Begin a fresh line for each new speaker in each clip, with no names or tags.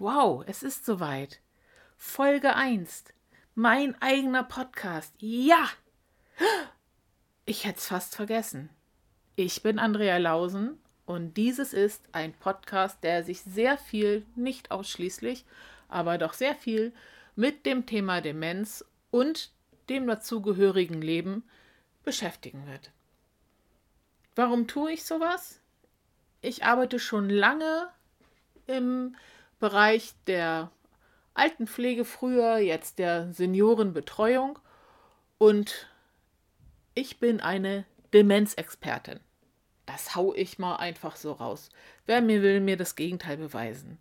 Wow, es ist soweit. Folge 1. Mein eigener Podcast. Ja! Ich hätte es fast vergessen. Ich bin Andrea Lausen und dieses ist ein Podcast, der sich sehr viel, nicht ausschließlich, aber doch sehr viel mit dem Thema Demenz und dem dazugehörigen Leben beschäftigen wird. Warum tue ich sowas? Ich arbeite schon lange im Bereich der Altenpflege früher, jetzt der Seniorenbetreuung und ich bin eine Demenzexpertin. Das hau ich mal einfach so raus. Wer mir will, mir das Gegenteil beweisen.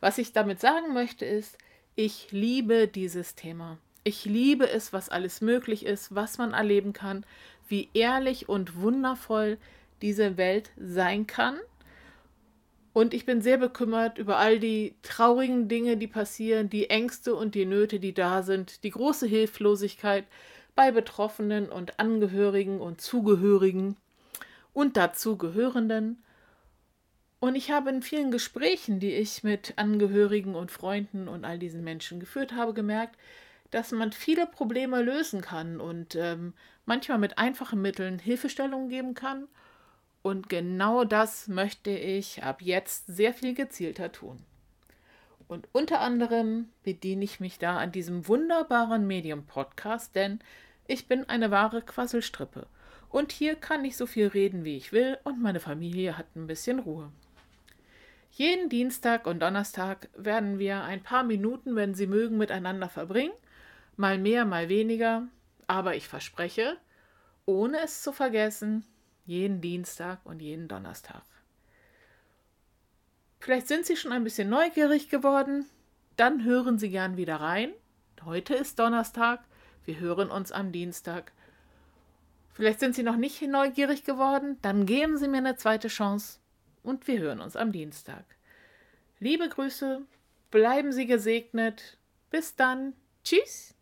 Was ich damit sagen möchte ist, ich liebe dieses Thema. Ich liebe es, was alles möglich ist, was man erleben kann, wie ehrlich und wundervoll diese Welt sein kann. Und ich bin sehr bekümmert über all die traurigen Dinge, die passieren, die Ängste und die Nöte, die da sind, die große Hilflosigkeit bei Betroffenen und Angehörigen und Zugehörigen und dazugehörenden. Und ich habe in vielen Gesprächen, die ich mit Angehörigen und Freunden und all diesen Menschen geführt habe, gemerkt, dass man viele Probleme lösen kann und ähm, manchmal mit einfachen Mitteln Hilfestellungen geben kann. Und genau das möchte ich ab jetzt sehr viel gezielter tun. Und unter anderem bediene ich mich da an diesem wunderbaren Medium-Podcast, denn ich bin eine wahre Quasselstrippe. Und hier kann ich so viel reden, wie ich will, und meine Familie hat ein bisschen Ruhe. Jeden Dienstag und Donnerstag werden wir ein paar Minuten, wenn Sie mögen, miteinander verbringen mal mehr, mal weniger, aber ich verspreche, ohne es zu vergessen, jeden Dienstag und jeden Donnerstag. Vielleicht sind Sie schon ein bisschen neugierig geworden, dann hören Sie gern wieder rein. Heute ist Donnerstag, wir hören uns am Dienstag. Vielleicht sind Sie noch nicht neugierig geworden, dann geben Sie mir eine zweite Chance und wir hören uns am Dienstag. Liebe Grüße, bleiben Sie gesegnet. Bis dann. Tschüss.